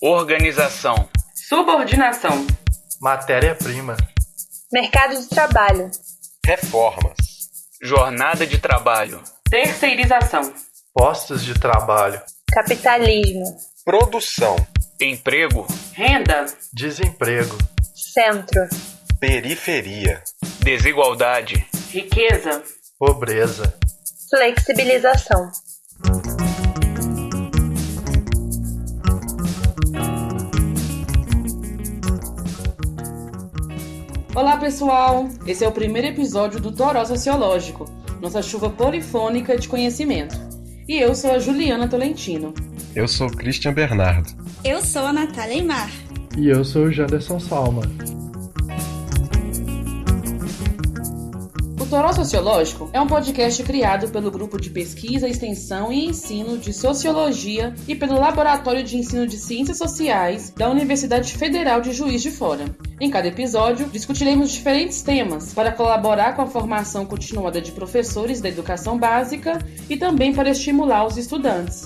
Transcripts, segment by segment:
organização, subordinação, matéria-prima, mercado de trabalho, reformas, jornada de trabalho, terceirização, postos de trabalho, capitalismo, produção, emprego, renda, desemprego, centro, periferia, desigualdade, riqueza, pobreza, flexibilização. Olá pessoal, esse é o primeiro episódio do Toró Sociológico, nossa chuva polifônica de conhecimento. E eu sou a Juliana Tolentino. Eu sou o Christian Bernardo. Eu sou a Natália Imar. E eu sou o Janderson Salma. Toró Sociológico é um podcast criado pelo Grupo de Pesquisa, Extensão e Ensino de Sociologia e pelo Laboratório de Ensino de Ciências Sociais da Universidade Federal de Juiz de Fora. Em cada episódio, discutiremos diferentes temas para colaborar com a formação continuada de professores da educação básica e também para estimular os estudantes.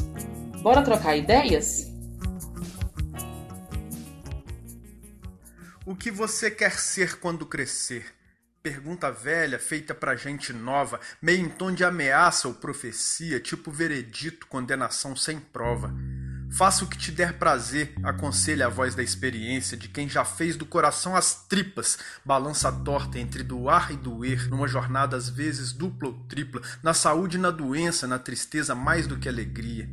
Bora trocar ideias? O que você quer ser quando crescer? Pergunta velha, feita pra gente nova, meio em tom de ameaça ou profecia, tipo veredito, condenação sem prova. Faça o que te der prazer, aconselha a voz da experiência de quem já fez do coração as tripas, balança torta entre doar e doer, numa jornada às vezes dupla ou tripla, na saúde e na doença, na tristeza mais do que alegria.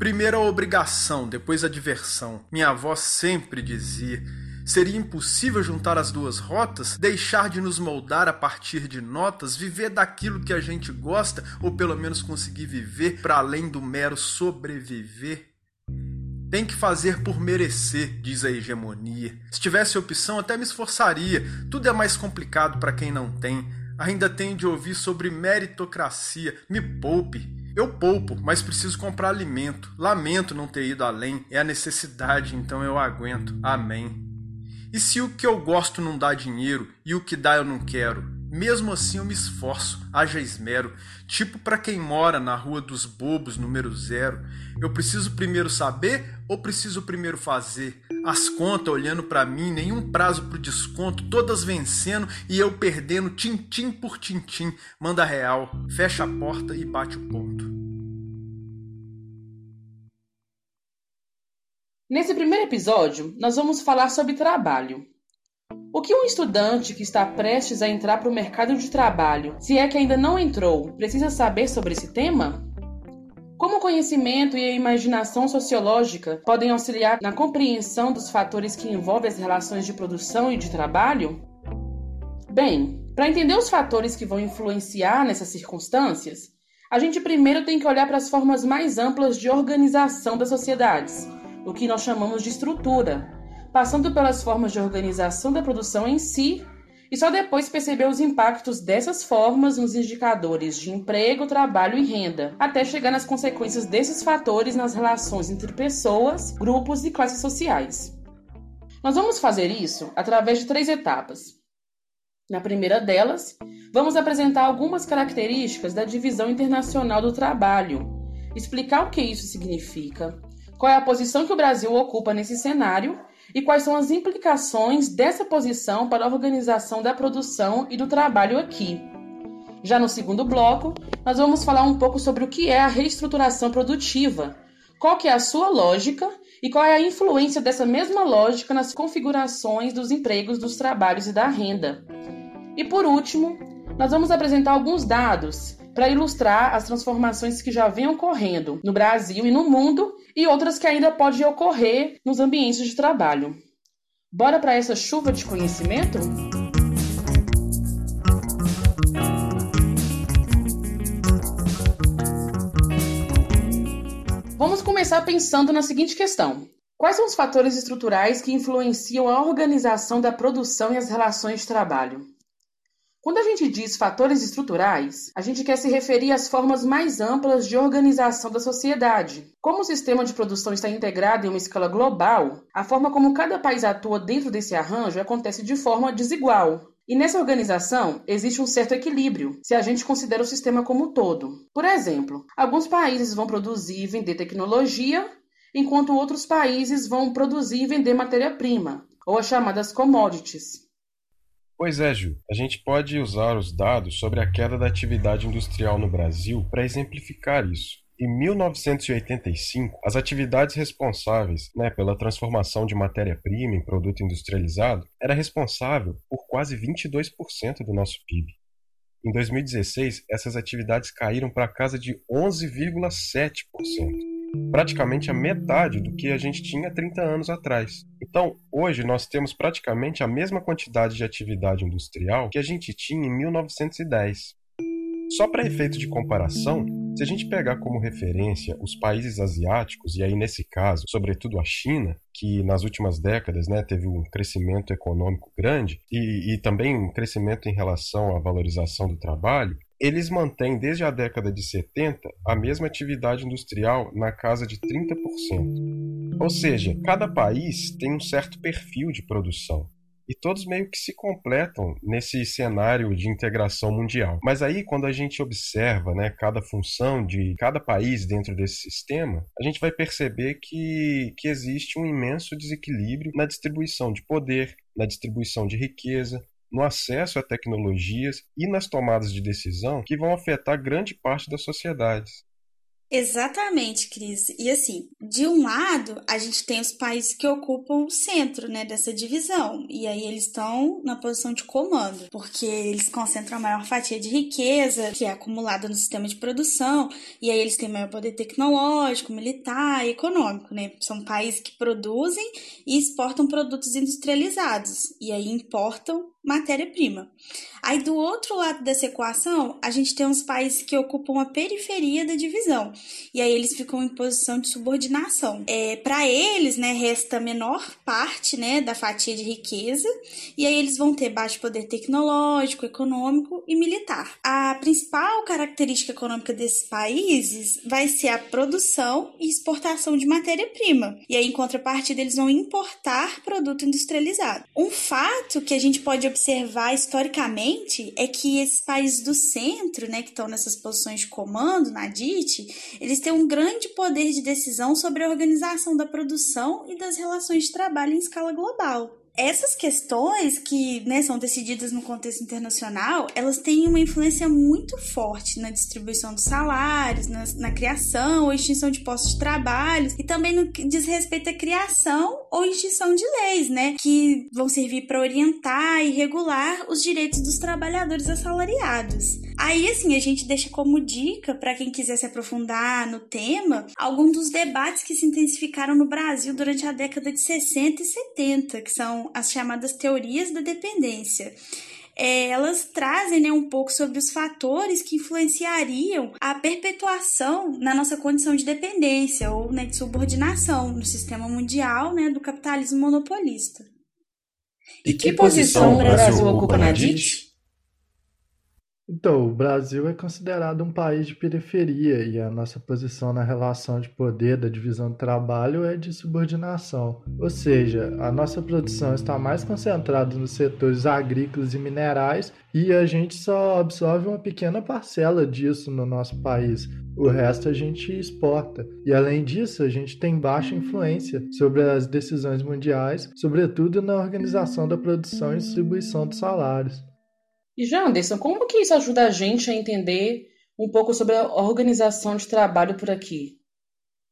Primeiro a obrigação, depois a diversão. Minha avó sempre dizia Seria impossível juntar as duas rotas, deixar de nos moldar a partir de notas, viver daquilo que a gente gosta ou pelo menos conseguir viver para além do mero sobreviver? Tem que fazer por merecer, diz a hegemonia. Se tivesse opção, até me esforçaria. Tudo é mais complicado para quem não tem. Ainda tenho de ouvir sobre meritocracia. Me poupe. Eu poupo, mas preciso comprar alimento. Lamento não ter ido além. É a necessidade, então eu aguento. Amém. E se o que eu gosto não dá dinheiro e o que dá eu não quero? Mesmo assim eu me esforço, haja esmero, tipo para quem mora na Rua dos Bobos, número zero. Eu preciso primeiro saber ou preciso primeiro fazer? As contas olhando para mim, nenhum prazo pro desconto, todas vencendo e eu perdendo tintim por tintim. Manda real, fecha a porta e bate o ponto. Nesse primeiro episódio, nós vamos falar sobre trabalho. O que um estudante que está prestes a entrar para o mercado de trabalho, se é que ainda não entrou, precisa saber sobre esse tema? Como o conhecimento e a imaginação sociológica podem auxiliar na compreensão dos fatores que envolvem as relações de produção e de trabalho? Bem, para entender os fatores que vão influenciar nessas circunstâncias, a gente primeiro tem que olhar para as formas mais amplas de organização das sociedades, o que nós chamamos de estrutura, passando pelas formas de organização da produção em si e só depois perceber os impactos dessas formas nos indicadores de emprego, trabalho e renda, até chegar nas consequências desses fatores nas relações entre pessoas, grupos e classes sociais. Nós vamos fazer isso através de três etapas. Na primeira delas, vamos apresentar algumas características da divisão internacional do trabalho, explicar o que isso significa, qual é a posição que o Brasil ocupa nesse cenário e quais são as implicações dessa posição para a organização da produção e do trabalho aqui. Já no segundo bloco, nós vamos falar um pouco sobre o que é a reestruturação produtiva, qual que é a sua lógica e qual é a influência dessa mesma lógica nas configurações dos empregos, dos trabalhos e da renda. E por último, nós vamos apresentar alguns dados para ilustrar as transformações que já vêm ocorrendo no Brasil e no mundo e outras que ainda podem ocorrer nos ambientes de trabalho. Bora para essa chuva de conhecimento? Vamos começar pensando na seguinte questão: Quais são os fatores estruturais que influenciam a organização da produção e as relações de trabalho? Quando a gente diz fatores estruturais, a gente quer se referir às formas mais amplas de organização da sociedade. Como o sistema de produção está integrado em uma escala global, a forma como cada país atua dentro desse arranjo acontece de forma desigual. E nessa organização existe um certo equilíbrio, se a gente considera o sistema como um todo. Por exemplo, alguns países vão produzir e vender tecnologia, enquanto outros países vão produzir e vender matéria-prima, ou as chamadas commodities. Pois é, Ju. A gente pode usar os dados sobre a queda da atividade industrial no Brasil para exemplificar isso. Em 1985, as atividades responsáveis né, pela transformação de matéria-prima em produto industrializado era responsável por quase 22% do nosso PIB. Em 2016, essas atividades caíram para casa de 11,7%, praticamente a metade do que a gente tinha 30 anos atrás. Então, hoje nós temos praticamente a mesma quantidade de atividade industrial que a gente tinha em 1910. Só para efeito de comparação, se a gente pegar como referência os países asiáticos, e aí nesse caso, sobretudo a China, que nas últimas décadas né, teve um crescimento econômico grande e, e também um crescimento em relação à valorização do trabalho, eles mantêm desde a década de 70 a mesma atividade industrial na casa de 30%. Ou seja, cada país tem um certo perfil de produção e todos meio que se completam nesse cenário de integração mundial. Mas aí, quando a gente observa né, cada função de cada país dentro desse sistema, a gente vai perceber que, que existe um imenso desequilíbrio na distribuição de poder, na distribuição de riqueza, no acesso a tecnologias e nas tomadas de decisão que vão afetar grande parte das sociedades. Exatamente, Cris. E assim, de um lado, a gente tem os países que ocupam o centro, né, dessa divisão. E aí eles estão na posição de comando, porque eles concentram a maior fatia de riqueza que é acumulada no sistema de produção, e aí eles têm maior poder tecnológico, militar e econômico, né? São países que produzem e exportam produtos industrializados, e aí importam matéria-prima. Aí, do outro lado dessa equação, a gente tem uns países que ocupam a periferia da divisão, e aí eles ficam em posição de subordinação. É, Para eles, né, resta a menor parte né, da fatia de riqueza, e aí eles vão ter baixo poder tecnológico, econômico e militar. A principal característica econômica desses países vai ser a produção e exportação de matéria-prima, e aí, em contrapartida, eles vão importar produto industrializado. Um fato que a gente pode observar historicamente é que esses países do centro, né, que estão nessas posições de comando na DIT, eles têm um grande poder de decisão sobre a organização da produção e das relações de trabalho em escala global essas questões que né, são decididas no contexto internacional, elas têm uma influência muito forte na distribuição dos salários, na, na criação ou extinção de postos de trabalho e também no que diz respeito à criação ou extinção de leis, né, que vão servir para orientar e regular os direitos dos trabalhadores assalariados. Aí, assim, a gente deixa como dica para quem quiser se aprofundar no tema alguns dos debates que se intensificaram no Brasil durante a década de 60 e 70, que são as chamadas teorias da dependência. É, elas trazem né, um pouco sobre os fatores que influenciariam a perpetuação na nossa condição de dependência ou né, de subordinação no sistema mundial né, do capitalismo monopolista. E, e que, que posição o Brasil, Brasil ocupa na DIT? Então, o Brasil é considerado um país de periferia e a nossa posição na relação de poder da divisão do trabalho é de subordinação. Ou seja, a nossa produção está mais concentrada nos setores agrícolas e minerais e a gente só absorve uma pequena parcela disso no nosso país. O resto a gente exporta. E além disso, a gente tem baixa influência sobre as decisões mundiais, sobretudo na organização da produção e distribuição dos salários. E Janderson, como que isso ajuda a gente a entender um pouco sobre a organização de trabalho por aqui?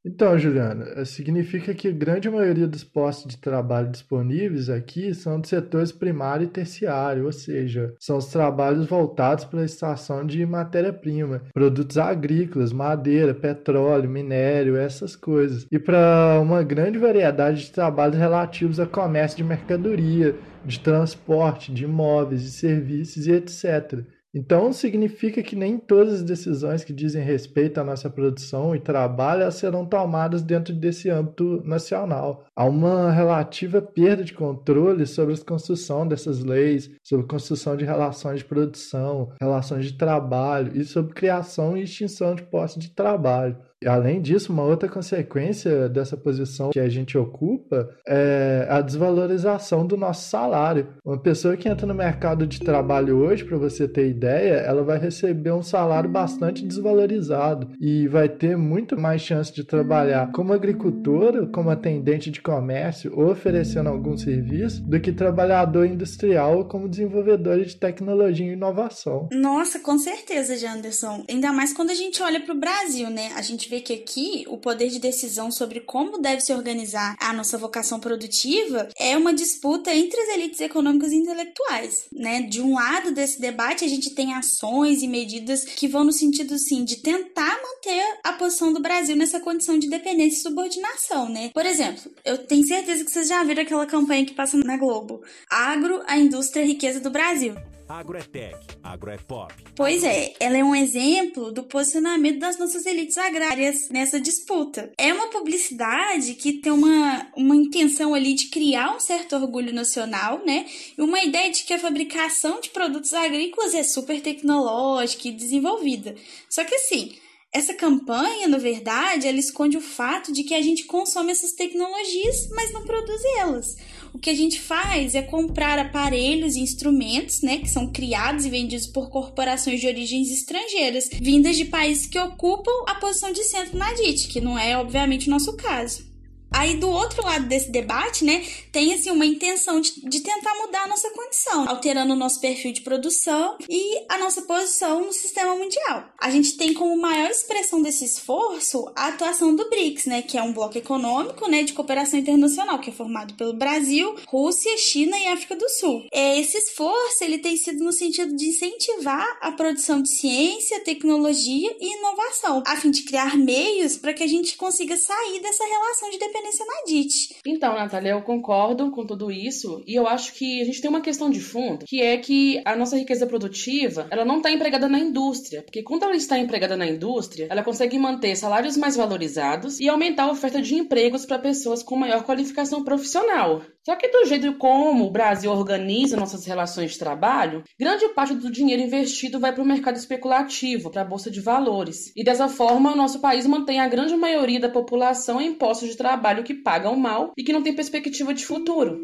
Então, Juliana, significa que a grande maioria dos postos de trabalho disponíveis aqui são de setores primário e terciário, ou seja, são os trabalhos voltados para a extração de matéria-prima, produtos agrícolas, madeira, petróleo, minério, essas coisas. E para uma grande variedade de trabalhos relativos a comércio de mercadoria, de transporte, de imóveis, de serviços e etc. Então, significa que nem todas as decisões que dizem respeito à nossa produção e trabalho serão tomadas dentro desse âmbito nacional. Há uma relativa perda de controle sobre a construção dessas leis, sobre a construção de relações de produção, relações de trabalho e sobre criação e extinção de postos de trabalho. Além disso, uma outra consequência dessa posição que a gente ocupa é a desvalorização do nosso salário. Uma pessoa que entra no mercado de trabalho hoje, para você ter ideia, ela vai receber um salário bastante desvalorizado e vai ter muito mais chance de trabalhar como agricultora, como atendente de comércio ou oferecendo algum serviço do que trabalhador industrial ou como desenvolvedor de tecnologia e inovação. Nossa, com certeza, Janderson. Ainda mais quando a gente olha para o Brasil, né? A gente vê que aqui o poder de decisão sobre como deve se organizar a nossa vocação produtiva é uma disputa entre as elites econômicas e intelectuais, né? De um lado desse debate, a gente tem ações e medidas que vão no sentido, sim, de tentar manter a posição do Brasil nessa condição de dependência e subordinação, né? Por exemplo, eu tenho certeza que vocês já viram aquela campanha que passa na Globo. Agro, a indústria a riqueza do Brasil. Agro é tech, agro é pop. Pois é, ela é um exemplo do posicionamento das nossas elites agrárias nessa disputa. É uma publicidade que tem uma, uma intenção ali de criar um certo orgulho nacional, né? E uma ideia de que a fabricação de produtos agrícolas é super tecnológica e desenvolvida. Só que assim, essa campanha, na verdade, ela esconde o fato de que a gente consome essas tecnologias, mas não produz elas. O que a gente faz é comprar aparelhos e instrumentos, né, que são criados e vendidos por corporações de origens estrangeiras, vindas de países que ocupam a posição de centro na DIT, que não é, obviamente, o nosso caso. Aí, do outro lado desse debate, né, tem assim uma intenção de, de, tentar mudar a nossa condição, alterando o nosso perfil de produção e a nossa posição no sistema mundial. A gente tem como maior expressão desse esforço a atuação do BRICS, né, que é um bloco econômico, né, de cooperação internacional, que é formado pelo Brasil, Rússia, China e África do Sul. É, esse esforço ele tem sido no sentido de incentivar a produção de ciência, tecnologia e inovação, a fim de criar meios para que a gente consiga sair dessa relação de dependência dependência na DIT. Então, Natália, eu concordo com tudo isso e eu acho que a gente tem uma questão de fundo, que é que a nossa riqueza produtiva, ela não está empregada na indústria, porque quando ela está empregada na indústria, ela consegue manter salários mais valorizados e aumentar a oferta de empregos para pessoas com maior qualificação profissional. Só que do jeito como o Brasil organiza nossas relações de trabalho, grande parte do dinheiro investido vai para o mercado especulativo, para a bolsa de valores. E dessa forma, o nosso país mantém a grande maioria da população em postos de trabalho que pagam mal e que não tem perspectiva de futuro.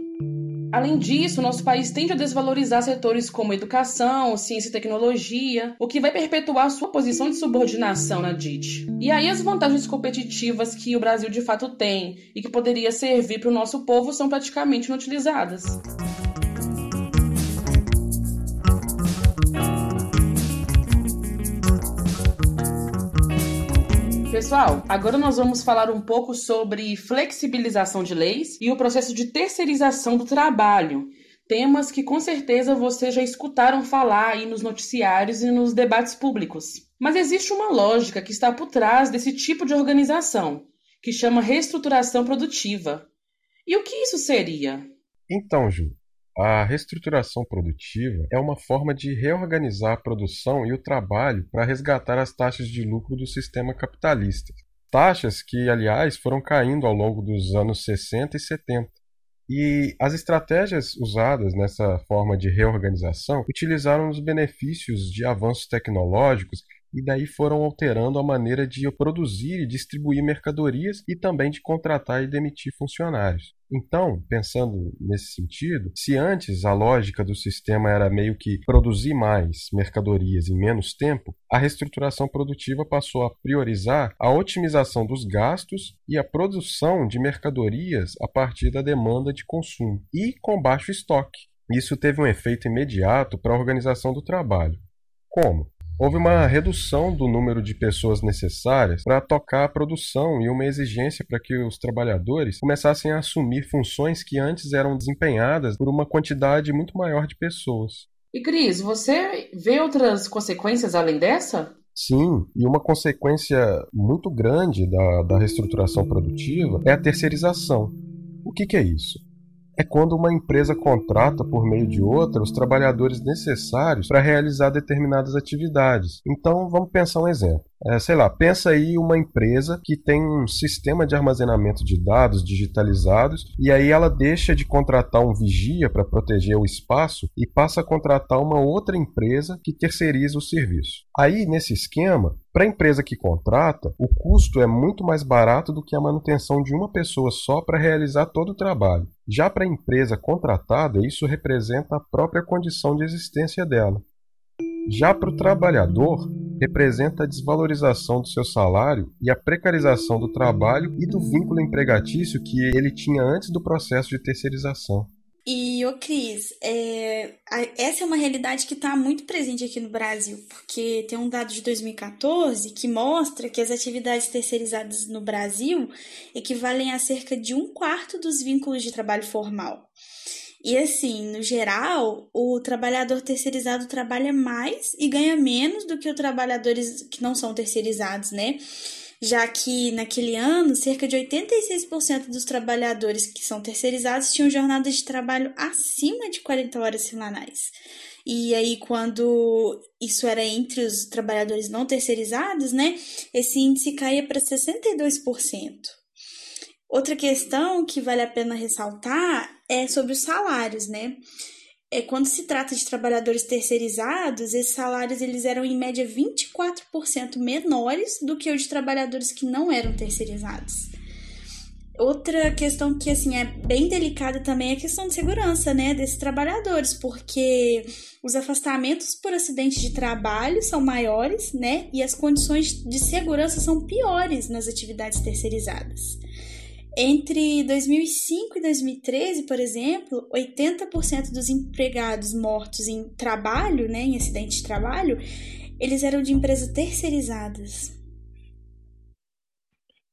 Além disso, nosso país tende a desvalorizar setores como educação, ciência e tecnologia, o que vai perpetuar sua posição de subordinação na DIT. E aí as vantagens competitivas que o Brasil de fato tem e que poderia servir para o nosso povo são praticamente inutilizadas. Pessoal, agora nós vamos falar um pouco sobre flexibilização de leis e o processo de terceirização do trabalho. Temas que com certeza vocês já escutaram falar aí nos noticiários e nos debates públicos. Mas existe uma lógica que está por trás desse tipo de organização, que chama reestruturação produtiva. E o que isso seria? Então, Ju, a reestruturação produtiva é uma forma de reorganizar a produção e o trabalho para resgatar as taxas de lucro do sistema capitalista. Taxas que, aliás, foram caindo ao longo dos anos 60 e 70. E as estratégias usadas nessa forma de reorganização utilizaram os benefícios de avanços tecnológicos e daí foram alterando a maneira de produzir e distribuir mercadorias e também de contratar e demitir funcionários. Então, pensando nesse sentido, se antes a lógica do sistema era meio que produzir mais mercadorias em menos tempo, a reestruturação produtiva passou a priorizar a otimização dos gastos e a produção de mercadorias a partir da demanda de consumo e com baixo estoque. Isso teve um efeito imediato para a organização do trabalho. Como? Houve uma redução do número de pessoas necessárias para tocar a produção e uma exigência para que os trabalhadores começassem a assumir funções que antes eram desempenhadas por uma quantidade muito maior de pessoas. E Cris, você vê outras consequências além dessa? Sim, e uma consequência muito grande da, da reestruturação produtiva é a terceirização. O que, que é isso? É quando uma empresa contrata por meio de outra os trabalhadores necessários para realizar determinadas atividades. Então, vamos pensar um exemplo. É, sei lá, pensa aí uma empresa que tem um sistema de armazenamento de dados digitalizados e aí ela deixa de contratar um vigia para proteger o espaço e passa a contratar uma outra empresa que terceiriza o serviço. Aí, nesse esquema, Para a empresa que contrata, o custo é muito mais barato do que a manutenção de uma pessoa só para realizar todo o trabalho. Já para a empresa contratada, isso representa a própria condição de existência dela. Já para o trabalhador, representa a desvalorização do seu salário e a precarização do trabalho e do vínculo empregatício que ele tinha antes do processo de terceirização. E, ô Cris, é, essa é uma realidade que está muito presente aqui no Brasil, porque tem um dado de 2014 que mostra que as atividades terceirizadas no Brasil equivalem a cerca de um quarto dos vínculos de trabalho formal. E assim, no geral, o trabalhador terceirizado trabalha mais e ganha menos do que os trabalhadores que não são terceirizados, né? Já que naquele ano, cerca de 86% dos trabalhadores que são terceirizados tinham jornadas de trabalho acima de 40 horas semanais. E aí, quando isso era entre os trabalhadores não terceirizados, né, esse índice caía para 62%. Outra questão que vale a pena ressaltar é sobre os salários, né? É, quando se trata de trabalhadores terceirizados, esses salários eles eram em média 24% menores do que os de trabalhadores que não eram terceirizados. Outra questão que assim é bem delicada também é a questão de segurança, né, desses trabalhadores, porque os afastamentos por acidente de trabalho são maiores, né, e as condições de segurança são piores nas atividades terceirizadas. Entre 2005 e 2013, por exemplo, 80% dos empregados mortos em trabalho, né, em acidente de trabalho, eles eram de empresas terceirizadas.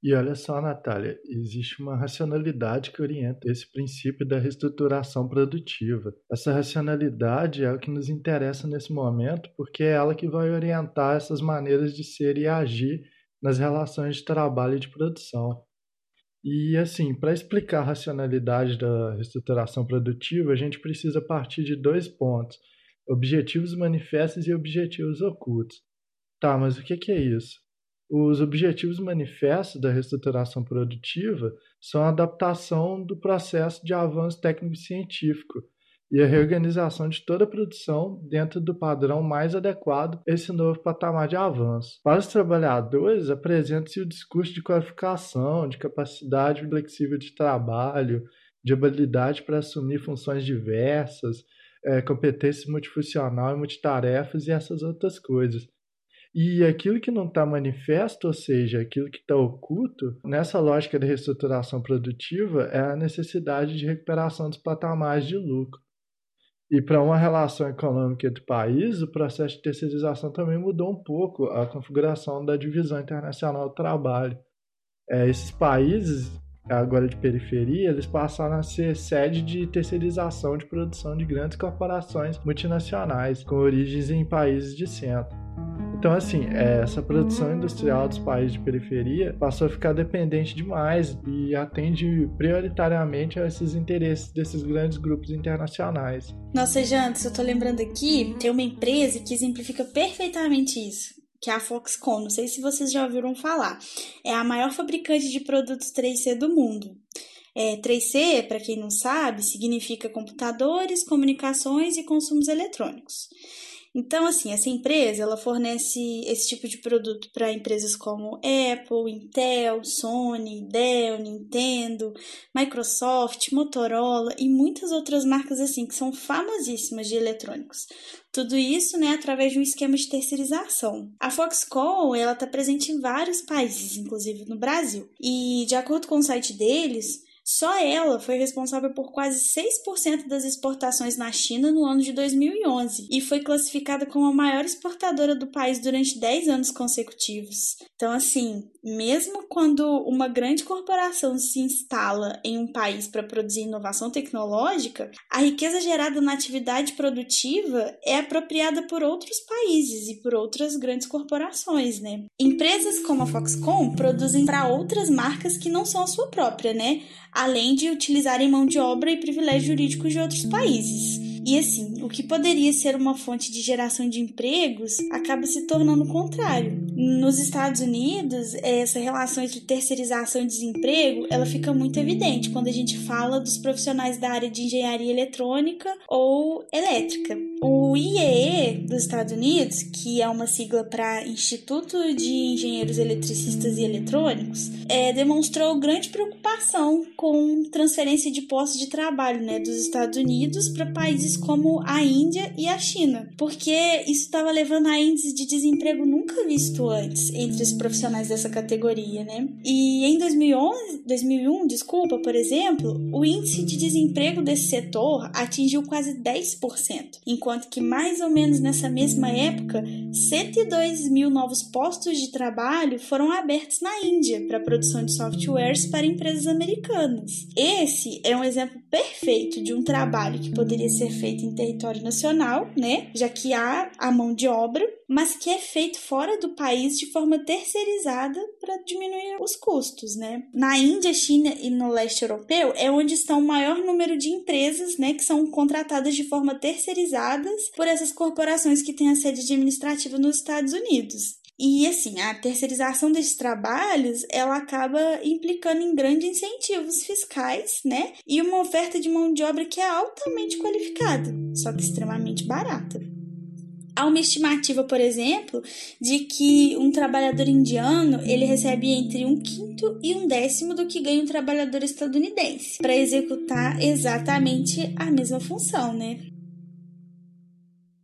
E olha só, Natália, existe uma racionalidade que orienta esse princípio da reestruturação produtiva. Essa racionalidade é o que nos interessa nesse momento, porque é ela que vai orientar essas maneiras de ser e agir nas relações de trabalho e de produção. E assim, para explicar a racionalidade da reestruturação produtiva, a gente precisa partir de dois pontos: objetivos manifestos e objetivos ocultos. Tá, mas o que é isso? Os objetivos manifestos da reestruturação produtiva são a adaptação do processo de avanço técnico-científico e a reorganização de toda a produção dentro do padrão mais adequado a esse novo patamar de avanço. Para os trabalhadores, apresenta-se o discurso de qualificação, de capacidade flexível de trabalho, de habilidade para assumir funções diversas, é, competência multifuncional e multitarefas e essas outras coisas. E aquilo que não está manifesto, ou seja, aquilo que está oculto, nessa lógica de reestruturação produtiva, é a necessidade de recuperação dos patamares de lucro. E para uma relação econômica entre países, o processo de terceirização também mudou um pouco a configuração da divisão internacional do trabalho. É, esses países, agora de periferia, eles passaram a ser sede de terceirização de produção de grandes corporações multinacionais, com origens em países de centro. Então, assim, é, essa produção industrial dos países de periferia passou a ficar dependente demais e atende prioritariamente a esses interesses desses grandes grupos internacionais. Nossa, Jantos, eu tô lembrando aqui, tem uma empresa que exemplifica perfeitamente isso que é a Foxconn. Não sei se vocês já ouviram falar. É a maior fabricante de produtos 3C do mundo. É, 3C, para quem não sabe, significa computadores, comunicações e consumos eletrônicos. Então, assim, essa empresa ela fornece esse tipo de produto para empresas como Apple, Intel, Sony, Dell, Nintendo, Microsoft, Motorola e muitas outras marcas assim que são famosíssimas de eletrônicos. Tudo isso, né, através de um esquema de terceirização. A Foxconn, ela está presente em vários países, inclusive no Brasil. E de acordo com o site deles, só ela foi responsável por quase 6% das exportações na China no ano de 2011 e foi classificada como a maior exportadora do país durante 10 anos consecutivos. Então, assim, mesmo quando uma grande corporação se instala em um país para produzir inovação tecnológica, a riqueza gerada na atividade produtiva é apropriada por outros países e por outras grandes corporações, né? Empresas como a Foxconn produzem para outras marcas que não são a sua própria, né? Além de utilizarem mão de obra e privilégios jurídicos de outros países. E assim, o que poderia ser uma fonte de geração de empregos acaba se tornando o contrário. Nos Estados Unidos, essa relação entre terceirização e desemprego, ela fica muito evidente quando a gente fala dos profissionais da área de engenharia eletrônica ou elétrica. O IEE dos Estados Unidos, que é uma sigla para Instituto de Engenheiros Eletricistas e Eletrônicos, é, demonstrou grande preocupação com transferência de postos de trabalho né, dos Estados Unidos para países como a Índia e a China, porque isso estava levando a índices de desemprego nunca visto antes entre os profissionais dessa categoria, né? E em 2011, 2001, desculpa, por exemplo, o índice de desemprego desse setor atingiu quase 10%, enquanto que mais ou menos nessa mesma época, 102 mil novos postos de trabalho foram abertos na Índia para produção de softwares para empresas americanas. Esse é um exemplo perfeito de um trabalho que poderia ser feito em território nacional, né? Já que há a mão de obra, mas que é feito fora do país de forma terceirizada para diminuir os custos, né? Na Índia, China e no leste europeu é onde estão o maior número de empresas, né, que são contratadas de forma terceirizadas por essas corporações que têm a sede administrativa nos Estados Unidos. E assim, a terceirização desses trabalhos, ela acaba implicando em grandes incentivos fiscais, né? E uma oferta de mão de obra que é altamente qualificada, só que extremamente barata. Há uma estimativa, por exemplo, de que um trabalhador indiano ele recebe entre um quinto e um décimo do que ganha um trabalhador estadunidense para executar exatamente a mesma função, né?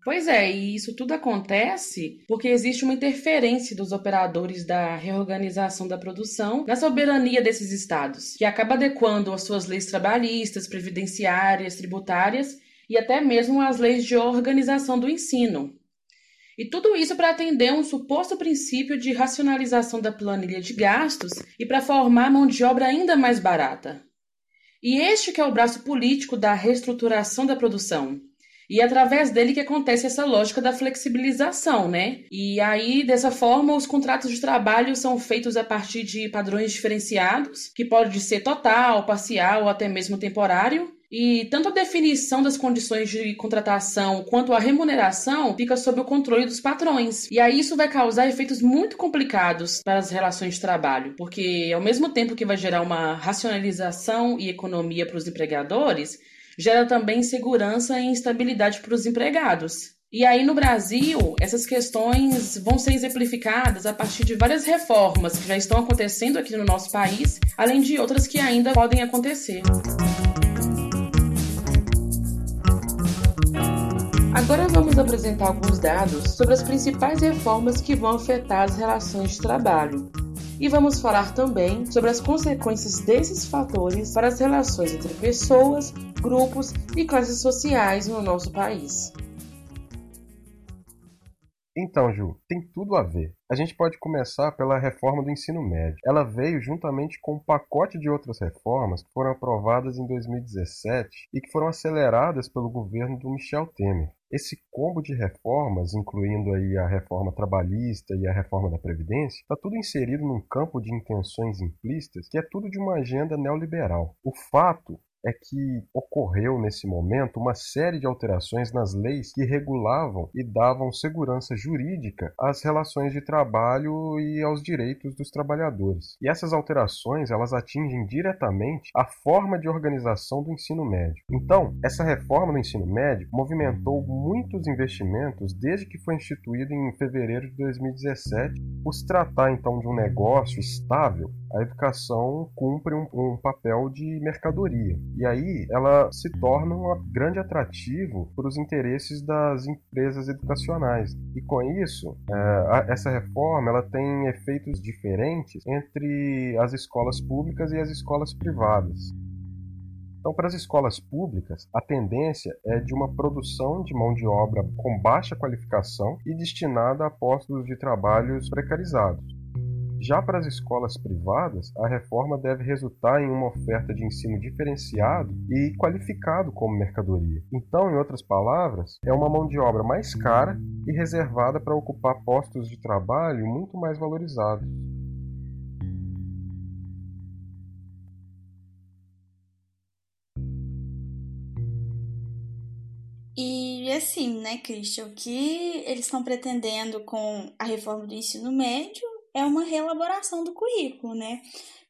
Pois é, e isso tudo acontece porque existe uma interferência dos operadores da reorganização da produção na soberania desses estados, que acaba adequando as suas leis trabalhistas, previdenciárias, tributárias e até mesmo as leis de organização do ensino. E tudo isso para atender um suposto princípio de racionalização da planilha de gastos e para formar mão de obra ainda mais barata. E este que é o braço político da reestruturação da produção, e é através dele que acontece essa lógica da flexibilização, né? E aí, dessa forma, os contratos de trabalho são feitos a partir de padrões diferenciados, que pode ser total, parcial ou até mesmo temporário. E tanto a definição das condições de contratação quanto a remuneração fica sob o controle dos patrões. E aí isso vai causar efeitos muito complicados para as relações de trabalho, porque ao mesmo tempo que vai gerar uma racionalização e economia para os empregadores, gera também segurança e instabilidade para os empregados. E aí no Brasil, essas questões vão ser exemplificadas a partir de várias reformas que já estão acontecendo aqui no nosso país, além de outras que ainda podem acontecer. Agora vamos apresentar alguns dados sobre as principais reformas que vão afetar as relações de trabalho. E vamos falar também sobre as consequências desses fatores para as relações entre pessoas, grupos e classes sociais no nosso país. Então, Ju, tem tudo a ver. A gente pode começar pela reforma do ensino médio. Ela veio juntamente com um pacote de outras reformas que foram aprovadas em 2017 e que foram aceleradas pelo governo do Michel Temer. Esse combo de reformas, incluindo aí a reforma trabalhista e a reforma da Previdência, está tudo inserido num campo de intenções implícitas que é tudo de uma agenda neoliberal. O fato é que ocorreu nesse momento uma série de alterações nas leis que regulavam e davam segurança jurídica às relações de trabalho e aos direitos dos trabalhadores. E essas alterações, elas atingem diretamente a forma de organização do ensino médio. Então, essa reforma do ensino médio movimentou muitos investimentos desde que foi instituído em fevereiro de 2017. Por se tratar então de um negócio estável, a educação cumpre um, um papel de mercadoria. E aí ela se torna um grande atrativo para os interesses das empresas educacionais. E com isso, é, essa reforma ela tem efeitos diferentes entre as escolas públicas e as escolas privadas. Então, para as escolas públicas, a tendência é de uma produção de mão de obra com baixa qualificação e destinada a postos de trabalhos precarizados. Já para as escolas privadas, a reforma deve resultar em uma oferta de ensino diferenciado e qualificado como mercadoria. Então, em outras palavras, é uma mão de obra mais cara e reservada para ocupar postos de trabalho muito mais valorizados. E assim, né, Christian, o que eles estão pretendendo com a reforma do ensino médio é uma reelaboração do currículo, né?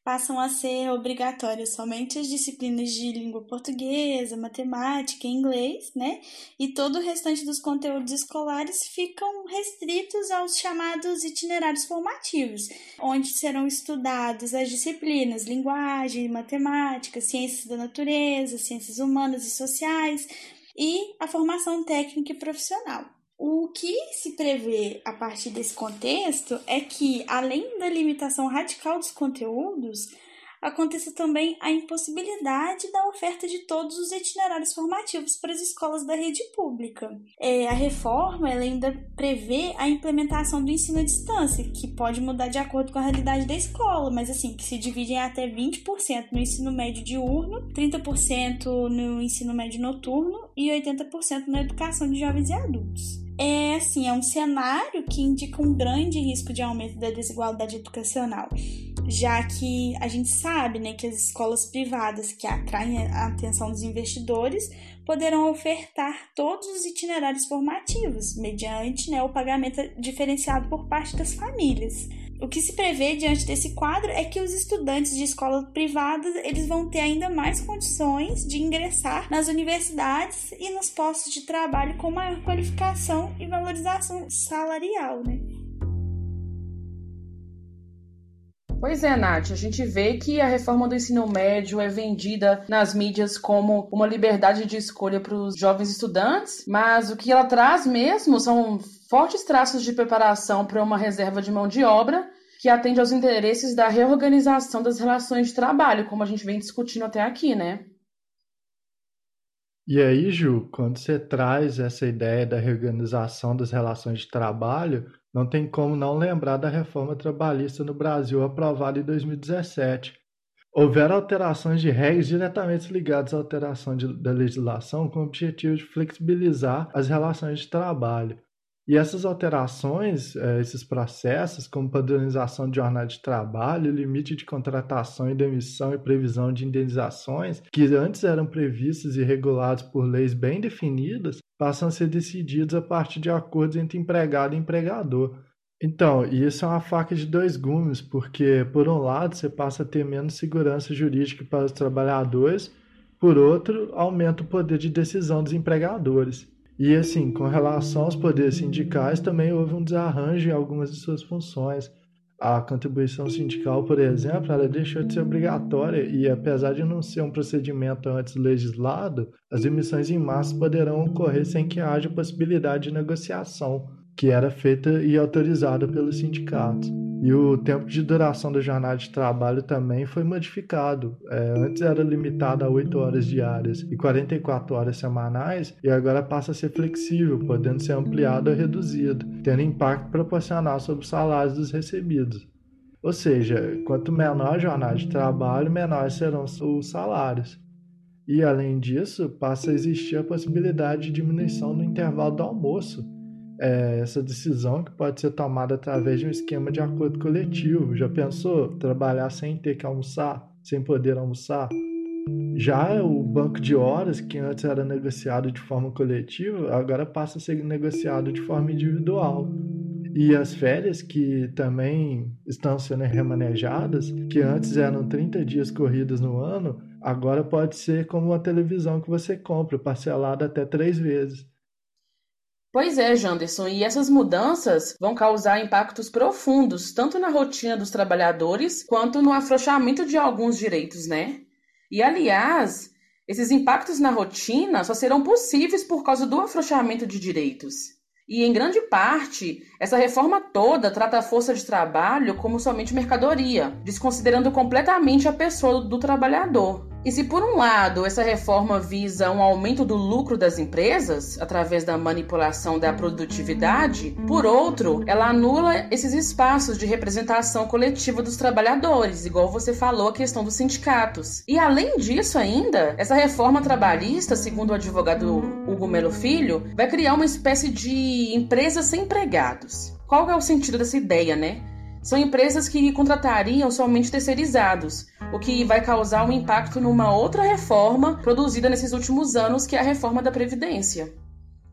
passam a ser obrigatórias somente as disciplinas de língua portuguesa, matemática inglês, né? E todo o restante dos conteúdos escolares ficam restritos aos chamados itinerários formativos, onde serão estudadas as disciplinas linguagem, matemática, ciências da natureza, ciências humanas e sociais e a formação técnica e profissional. O que se prevê a partir desse contexto é que, além da limitação radical dos conteúdos, aconteça também a impossibilidade da oferta de todos os itinerários formativos para as escolas da rede pública. É, a reforma ainda prevê a implementação do ensino à distância, que pode mudar de acordo com a realidade da escola, mas assim, que se divide em até 20% no ensino médio diurno, 30% no ensino médio noturno e 80% na educação de jovens e adultos é assim, é um cenário que indica um grande risco de aumento da desigualdade educacional, já que a gente sabe, né, que as escolas privadas que atraem a atenção dos investidores poderão ofertar todos os itinerários formativos, mediante né, o pagamento diferenciado por parte das famílias. O que se prevê diante desse quadro é que os estudantes de escolas privadas eles vão ter ainda mais condições de ingressar nas universidades e nos postos de trabalho com maior qualificação e valorização salarial, né? Pois é, Nath, a gente vê que a reforma do ensino médio é vendida nas mídias como uma liberdade de escolha para os jovens estudantes, mas o que ela traz mesmo são fortes traços de preparação para uma reserva de mão de obra que atende aos interesses da reorganização das relações de trabalho, como a gente vem discutindo até aqui, né? E aí, Ju, quando você traz essa ideia da reorganização das relações de trabalho, não tem como não lembrar da reforma trabalhista no Brasil aprovada em 2017. Houveram alterações de regras diretamente ligadas à alteração de, da legislação com o objetivo de flexibilizar as relações de trabalho. E essas alterações, eh, esses processos, como padronização de jornada de trabalho, limite de contratação e demissão e previsão de indenizações, que antes eram previstos e regulados por leis bem definidas, passam a ser decididos a partir de acordos entre empregado e empregador. Então, isso é uma faca de dois gumes, porque, por um lado, você passa a ter menos segurança jurídica para os trabalhadores, por outro, aumenta o poder de decisão dos empregadores. E assim, com relação aos poderes sindicais, também houve um desarranjo em algumas de suas funções. A contribuição sindical, por exemplo, ela deixou de ser obrigatória e, apesar de não ser um procedimento antes legislado, as emissões em massa poderão ocorrer sem que haja possibilidade de negociação, que era feita e autorizada pelos sindicatos. E o tempo de duração da jornada de trabalho também foi modificado. É, antes era limitado a 8 horas diárias e 44 horas semanais, e agora passa a ser flexível, podendo ser ampliado ou reduzido, tendo impacto proporcional sobre os salários dos recebidos. Ou seja, quanto menor a jornada de trabalho, menores serão os salários. E além disso, passa a existir a possibilidade de diminuição no intervalo do almoço, é, essa decisão que pode ser tomada através de um esquema de acordo coletivo. Já pensou trabalhar sem ter que almoçar, sem poder almoçar? Já o banco de horas, que antes era negociado de forma coletiva, agora passa a ser negociado de forma individual. E as férias, que também estão sendo remanejadas, que antes eram 30 dias corridos no ano, agora pode ser como uma televisão que você compra, parcelada até três vezes. Pois é, Janderson, e essas mudanças vão causar impactos profundos tanto na rotina dos trabalhadores quanto no afrouxamento de alguns direitos, né? E aliás, esses impactos na rotina só serão possíveis por causa do afrouxamento de direitos. E em grande parte, essa reforma toda trata a força de trabalho como somente mercadoria, desconsiderando completamente a pessoa do trabalhador. E se por um lado essa reforma visa um aumento do lucro das empresas através da manipulação da produtividade, por outro, ela anula esses espaços de representação coletiva dos trabalhadores, igual você falou a questão dos sindicatos. E além disso ainda, essa reforma trabalhista, segundo o advogado Hugo Melo Filho, vai criar uma espécie de empresa sem empregados. Qual é o sentido dessa ideia, né? São empresas que contratariam somente terceirizados, o que vai causar um impacto numa outra reforma produzida nesses últimos anos, que é a reforma da Previdência.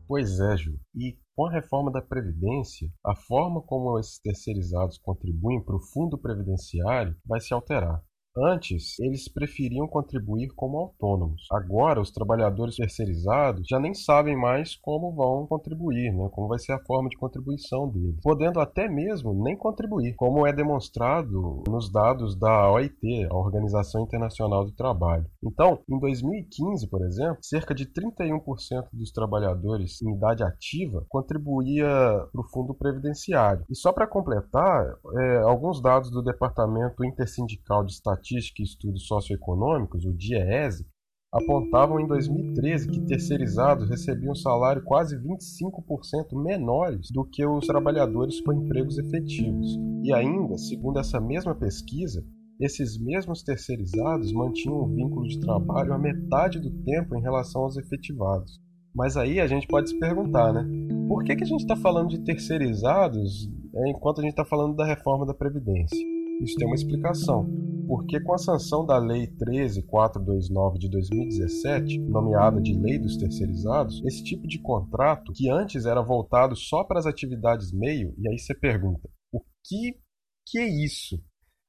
Pois é, Ju. E com a reforma da Previdência, a forma como esses terceirizados contribuem para o fundo previdenciário vai se alterar. Antes, eles preferiam contribuir como autônomos. Agora, os trabalhadores terceirizados já nem sabem mais como vão contribuir, né? como vai ser a forma de contribuição deles, podendo até mesmo nem contribuir, como é demonstrado nos dados da OIT, a Organização Internacional do Trabalho. Então, em 2015, por exemplo, cerca de 31% dos trabalhadores em idade ativa contribuía para o fundo previdenciário. E só para completar, é, alguns dados do Departamento Intersindical de Estatística Estatística e Estudos Socioeconômicos, o DIEESE, apontavam em 2013 que terceirizados recebiam salário quase 25% menores do que os trabalhadores com empregos efetivos. E ainda, segundo essa mesma pesquisa, esses mesmos terceirizados mantinham o vínculo de trabalho a metade do tempo em relação aos efetivados. Mas aí a gente pode se perguntar, né? Por que, que a gente está falando de terceirizados é, enquanto a gente está falando da reforma da Previdência? Isso tem uma explicação porque com a sanção da Lei 13429 de 2017, nomeada de Lei dos Terceirizados, esse tipo de contrato, que antes era voltado só para as atividades meio, e aí você pergunta, o que, que é isso?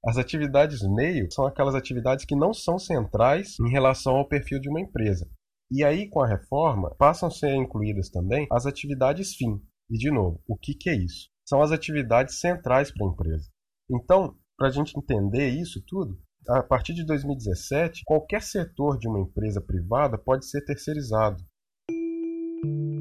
As atividades meio são aquelas atividades que não são centrais em relação ao perfil de uma empresa. E aí, com a reforma, passam a ser incluídas também as atividades fim. E, de novo, o que, que é isso? São as atividades centrais para a empresa. Então, para a gente entender isso tudo, a partir de 2017, qualquer setor de uma empresa privada pode ser terceirizado.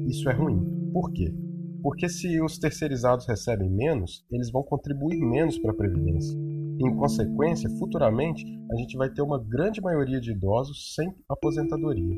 Isso é ruim. Por quê? Porque se os terceirizados recebem menos, eles vão contribuir menos para a Previdência. Em consequência, futuramente, a gente vai ter uma grande maioria de idosos sem aposentadoria.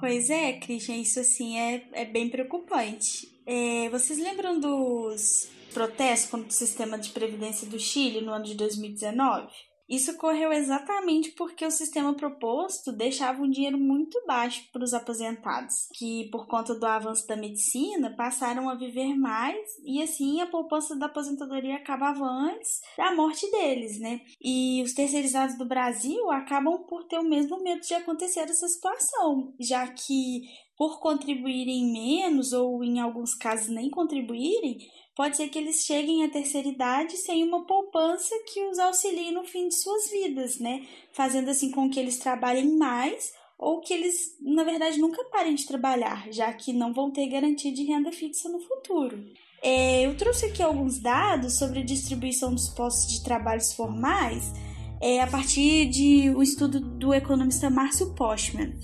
Pois é, Christian, isso assim é, é bem preocupante. É, vocês lembram dos protestos contra o sistema de previdência do Chile no ano de 2019? Isso ocorreu exatamente porque o sistema proposto deixava um dinheiro muito baixo para os aposentados, que por conta do avanço da medicina passaram a viver mais e assim a poupança da aposentadoria acabava antes da morte deles, né? E os terceirizados do Brasil acabam por ter o mesmo medo de acontecer essa situação, já que por contribuírem menos ou em alguns casos nem contribuírem, pode ser que eles cheguem à terceira idade sem uma poupança que os auxilie no fim de suas vidas, né? Fazendo assim com que eles trabalhem mais ou que eles, na verdade, nunca parem de trabalhar, já que não vão ter garantia de renda fixa no futuro. É, eu trouxe aqui alguns dados sobre a distribuição dos postos de trabalhos formais é, a partir de um estudo do economista Márcio Postman.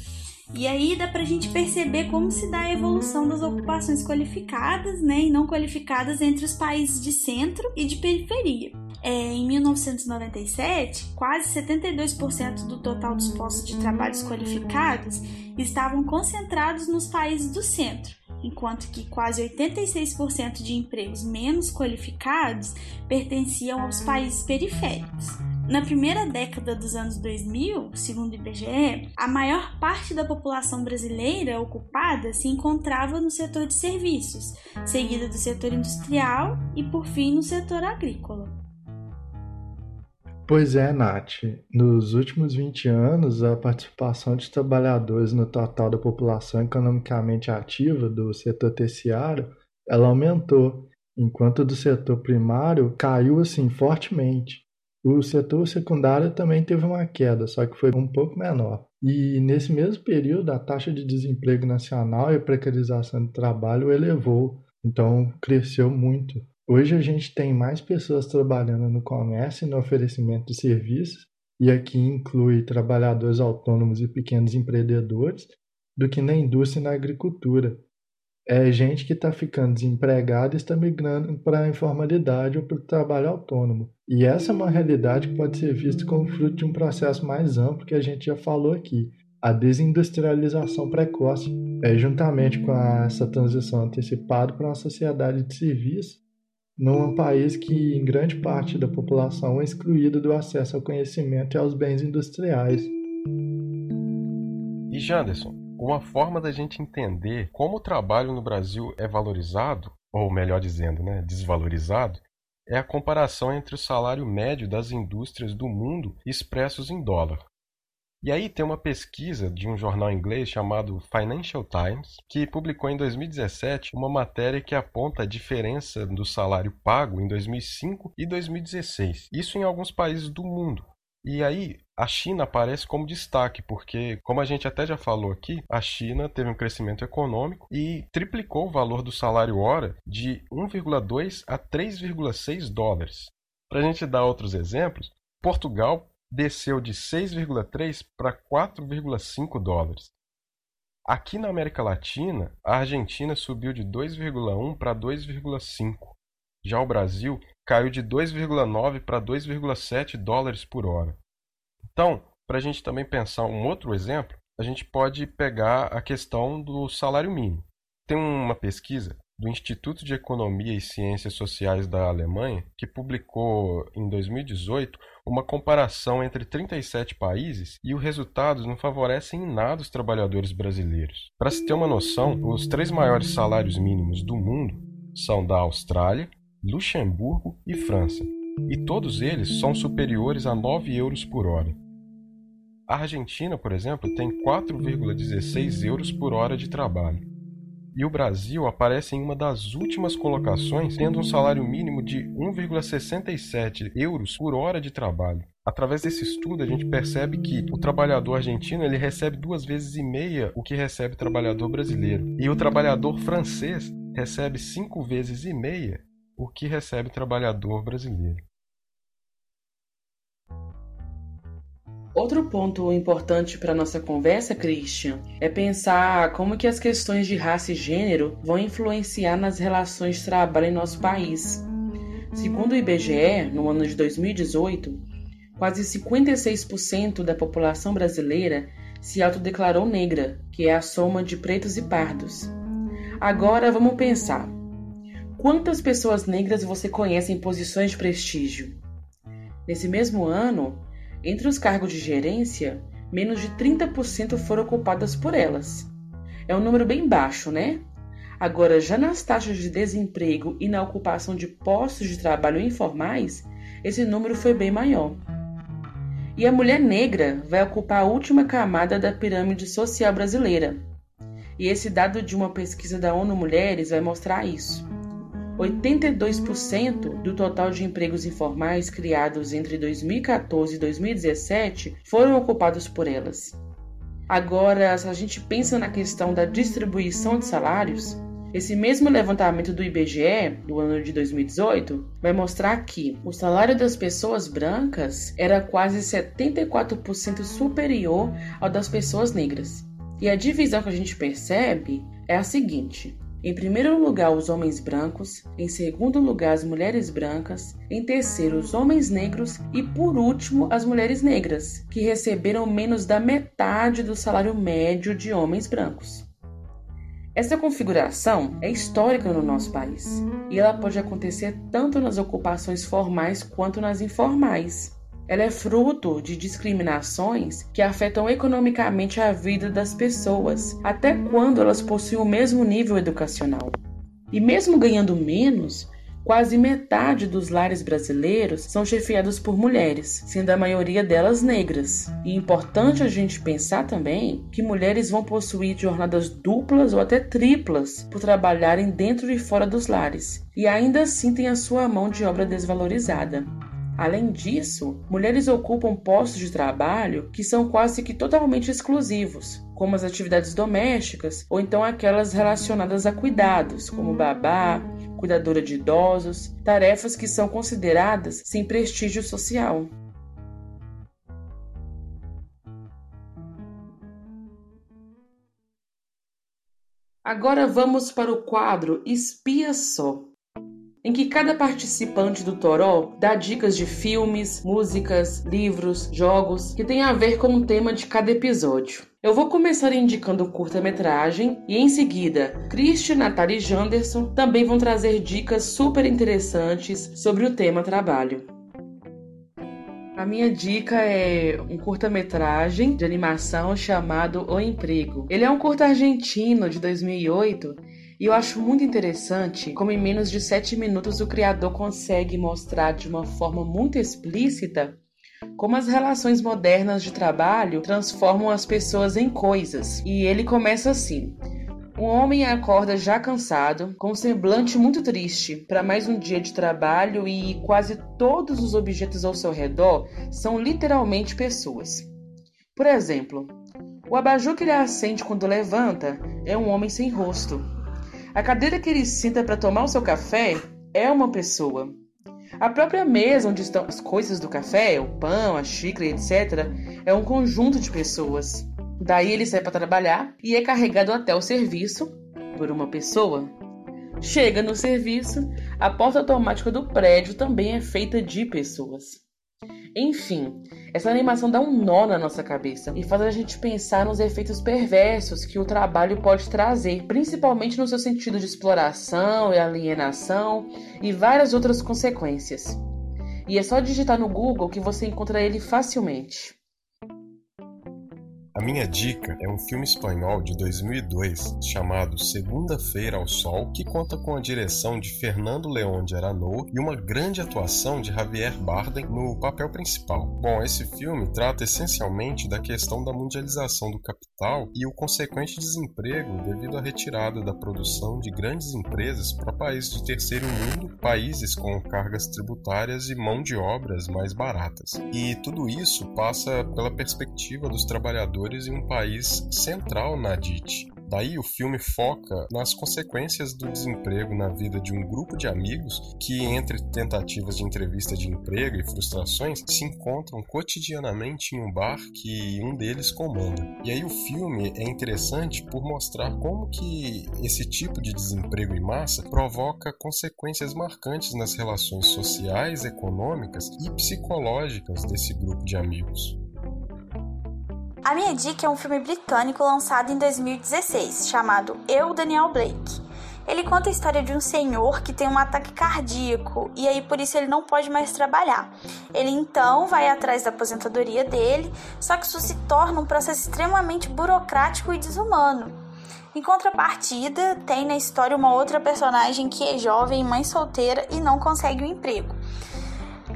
E aí dá para a gente perceber como se dá a evolução das ocupações qualificadas né, e não qualificadas entre os países de centro e de periferia. É, em 1997, quase 72% do total dos postos de trabalhos qualificados estavam concentrados nos países do centro, enquanto que quase 86% de empregos menos qualificados pertenciam aos países periféricos. Na primeira década dos anos 2000, segundo o IBGE, a maior parte da população brasileira ocupada se encontrava no setor de serviços, seguida do setor industrial e, por fim, no setor agrícola. Pois é, Nath. Nos últimos 20 anos, a participação de trabalhadores no total da população economicamente ativa do setor terciário, ela aumentou, enquanto do setor primário caiu assim fortemente. O setor secundário também teve uma queda, só que foi um pouco menor. E nesse mesmo período, a taxa de desemprego nacional e precarização do trabalho elevou, então cresceu muito. Hoje a gente tem mais pessoas trabalhando no comércio e no oferecimento de serviços, e aqui inclui trabalhadores autônomos e pequenos empreendedores, do que na indústria e na agricultura é gente que está ficando desempregada e está migrando para a informalidade ou para o trabalho autônomo. E essa é uma realidade que pode ser vista como fruto de um processo mais amplo que a gente já falou aqui, a desindustrialização precoce, é, juntamente com a, essa transição antecipada para uma sociedade de serviço, num país que em grande parte da população é excluída do acesso ao conhecimento e aos bens industriais. E Janderson, uma forma da gente entender como o trabalho no Brasil é valorizado, ou melhor dizendo, né, desvalorizado, é a comparação entre o salário médio das indústrias do mundo expressos em dólar. E aí tem uma pesquisa de um jornal inglês chamado Financial Times, que publicou em 2017 uma matéria que aponta a diferença do salário pago em 2005 e 2016. Isso em alguns países do mundo. E aí a China aparece como destaque, porque, como a gente até já falou aqui, a China teve um crescimento econômico e triplicou o valor do salário hora de 1,2 a 3,6 dólares. Para a gente dar outros exemplos, Portugal desceu de 6,3 para 4,5 dólares. Aqui na América Latina, a Argentina subiu de 2,1 para 2,5. Já o Brasil caiu de 2,9 para 2,7 dólares por hora. Então, para a gente também pensar um outro exemplo, a gente pode pegar a questão do salário mínimo. Tem uma pesquisa do Instituto de Economia e Ciências Sociais da Alemanha, que publicou em 2018 uma comparação entre 37 países e os resultados não favorecem em nada os trabalhadores brasileiros. Para se ter uma noção, os três maiores salários mínimos do mundo são da Austrália, Luxemburgo e França, e todos eles são superiores a 9 euros por hora. A Argentina, por exemplo, tem 4,16 euros por hora de trabalho e o Brasil aparece em uma das últimas colocações, tendo um salário mínimo de 1,67 euros por hora de trabalho. Através desse estudo, a gente percebe que o trabalhador argentino ele recebe duas vezes e meia o que recebe o trabalhador brasileiro, e o trabalhador francês recebe cinco vezes e meia o que recebe o trabalhador brasileiro. Outro ponto importante para nossa conversa, Christian, é pensar como que as questões de raça e gênero vão influenciar nas relações de trabalho em nosso país. Segundo o IBGE, no ano de 2018, quase 56% da população brasileira se autodeclarou negra, que é a soma de pretos e pardos. Agora vamos pensar. Quantas pessoas negras você conhece em posições de prestígio? Nesse mesmo ano, entre os cargos de gerência, menos de 30% foram ocupadas por elas. É um número bem baixo, né? Agora, já nas taxas de desemprego e na ocupação de postos de trabalho informais, esse número foi bem maior. E a mulher negra vai ocupar a última camada da pirâmide social brasileira. E esse dado de uma pesquisa da ONU Mulheres vai mostrar isso. 82% do total de empregos informais criados entre 2014 e 2017 foram ocupados por elas. Agora, se a gente pensa na questão da distribuição de salários, esse mesmo levantamento do IBGE, do ano de 2018, vai mostrar que o salário das pessoas brancas era quase 74% superior ao das pessoas negras. E a divisão que a gente percebe é a seguinte: em primeiro lugar, os homens brancos, em segundo lugar, as mulheres brancas, em terceiro, os homens negros e, por último, as mulheres negras, que receberam menos da metade do salário médio de homens brancos. Essa configuração é histórica no nosso país e ela pode acontecer tanto nas ocupações formais quanto nas informais. Ela é fruto de discriminações que afetam economicamente a vida das pessoas, até quando elas possuem o mesmo nível educacional. E mesmo ganhando menos, quase metade dos lares brasileiros são chefiados por mulheres, sendo a maioria delas negras. E é importante a gente pensar também que mulheres vão possuir jornadas duplas ou até triplas por trabalharem dentro e fora dos lares, e ainda assim têm a sua mão de obra desvalorizada. Além disso, mulheres ocupam postos de trabalho que são quase que totalmente exclusivos, como as atividades domésticas ou então aquelas relacionadas a cuidados, como babá, cuidadora de idosos, tarefas que são consideradas sem prestígio social. Agora vamos para o quadro Espia Só em que cada participante do Toró dá dicas de filmes, músicas, livros, jogos que têm a ver com o tema de cada episódio. Eu vou começar indicando curta-metragem e em seguida, Christian, Natália e Janderson também vão trazer dicas super interessantes sobre o tema trabalho. A minha dica é um curta-metragem de animação chamado O Emprego. Ele é um curta argentino de 2008 e eu acho muito interessante como em menos de 7 minutos o criador consegue mostrar de uma forma muito explícita como as relações modernas de trabalho transformam as pessoas em coisas. E ele começa assim: um homem acorda já cansado, com um semblante muito triste, para mais um dia de trabalho e quase todos os objetos ao seu redor são literalmente pessoas. Por exemplo, o abajur que ele acende quando levanta é um homem sem rosto. A cadeira que ele senta para tomar o seu café é uma pessoa. A própria mesa onde estão as coisas do café, o pão, a xícara, etc., é um conjunto de pessoas. Daí ele sai para trabalhar e é carregado até o serviço por uma pessoa. Chega no serviço, a porta automática do prédio também é feita de pessoas. Enfim, essa animação dá um nó na nossa cabeça e faz a gente pensar nos efeitos perversos que o trabalho pode trazer, principalmente no seu sentido de exploração e alienação e várias outras consequências. E é só digitar no Google que você encontra ele facilmente. A minha dica é um filme espanhol de 2002 chamado Segunda-feira ao Sol, que conta com a direção de Fernando León de Aranoa e uma grande atuação de Javier Bardem no papel principal. Bom, esse filme trata essencialmente da questão da mundialização do capital e o consequente desemprego devido à retirada da produção de grandes empresas para países de terceiro mundo, países com cargas tributárias e mão de obras mais baratas. E tudo isso passa pela perspectiva dos trabalhadores trabalhadores em um país central na DIT. Daí o filme foca nas consequências do desemprego na vida de um grupo de amigos que, entre tentativas de entrevista de emprego e frustrações, se encontram cotidianamente em um bar que um deles comanda. E aí o filme é interessante por mostrar como que esse tipo de desemprego em massa provoca consequências marcantes nas relações sociais, econômicas e psicológicas desse grupo de amigos. A minha dica é um filme britânico lançado em 2016, chamado Eu, Daniel Blake. Ele conta a história de um senhor que tem um ataque cardíaco e aí por isso ele não pode mais trabalhar. Ele então vai atrás da aposentadoria dele, só que isso se torna um processo extremamente burocrático e desumano. Em contrapartida, tem na história uma outra personagem que é jovem, mãe solteira e não consegue um emprego.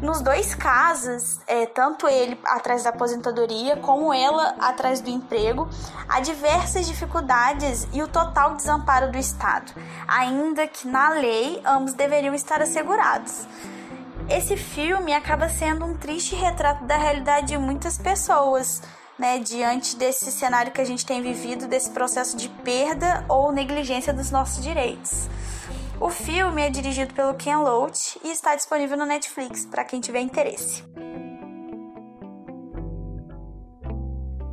Nos dois casos, é, tanto ele atrás da aposentadoria como ela atrás do emprego, há diversas dificuldades e o total desamparo do Estado, ainda que na lei ambos deveriam estar assegurados. Esse filme acaba sendo um triste retrato da realidade de muitas pessoas, né, diante desse cenário que a gente tem vivido, desse processo de perda ou negligência dos nossos direitos. O filme é dirigido pelo Ken Loach e está disponível no Netflix para quem tiver interesse.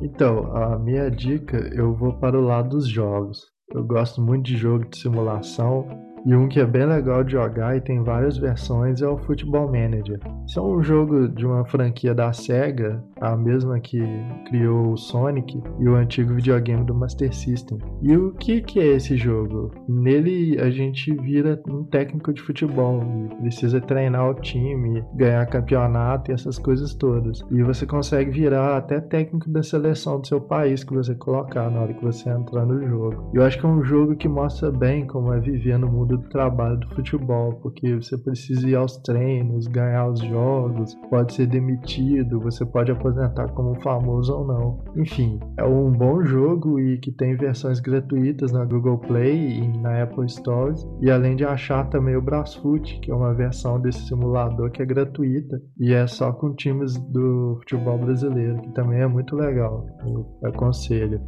Então, a minha dica, eu vou para o lado dos jogos. Eu gosto muito de jogo de simulação e um que é bem legal de jogar e tem várias versões é o Football Manager. Isso é um jogo de uma franquia da SEGA, a mesma que criou o Sonic e o antigo videogame do Master System. E o que, que é esse jogo? Nele a gente vira um técnico de futebol precisa treinar o time, ganhar campeonato e essas coisas todas. E você consegue virar até técnico da seleção do seu país que você colocar na hora que você entrar no jogo. Eu acho que é um jogo que mostra bem como é viver no mundo do trabalho do futebol, porque você precisa ir aos treinos, ganhar os jogos, pode ser demitido, você pode aposentar como famoso ou não. Enfim, é um bom jogo e que tem versões gratuitas na Google Play e na Apple Stores. E além de achar também o Brasfoot, que é uma versão desse simulador que é gratuita e é só com times do futebol brasileiro, que também é muito legal. Eu aconselho.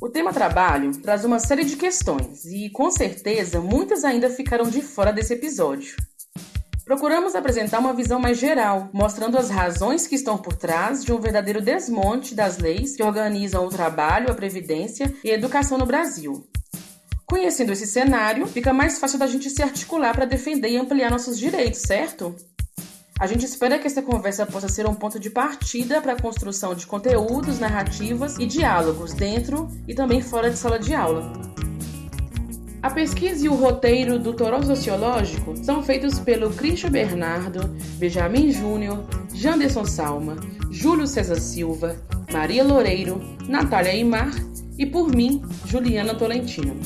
O tema trabalho traz uma série de questões e, com certeza, muitas ainda ficaram de fora desse episódio. Procuramos apresentar uma visão mais geral, mostrando as razões que estão por trás de um verdadeiro desmonte das leis que organizam o trabalho, a previdência e a educação no Brasil. Conhecendo esse cenário, fica mais fácil da gente se articular para defender e ampliar nossos direitos, certo? A gente espera que essa conversa possa ser um ponto de partida para a construção de conteúdos, narrativas e diálogos dentro e também fora de sala de aula. A pesquisa e o roteiro do Toró Sociológico são feitos pelo Cristian Bernardo, Benjamin Júnior, Janderson Salma, Júlio César Silva, Maria Loureiro, Natália Imar e por mim, Juliana Tolentino.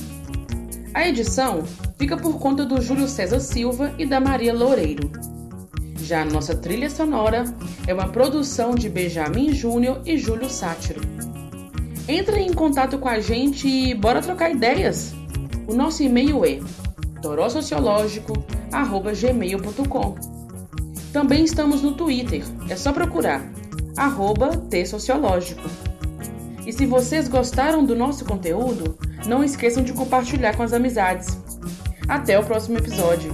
A edição fica por conta do Júlio César Silva e da Maria Loureiro. Já a nossa trilha sonora é uma produção de Benjamin Júnior e Júlio Sátiro. Entre em contato com a gente e bora trocar ideias! O nosso e-mail é torossociológico.gmail.com Também estamos no Twitter, é só procurar arroba T-Sociológico. E se vocês gostaram do nosso conteúdo, não esqueçam de compartilhar com as amizades. Até o próximo episódio!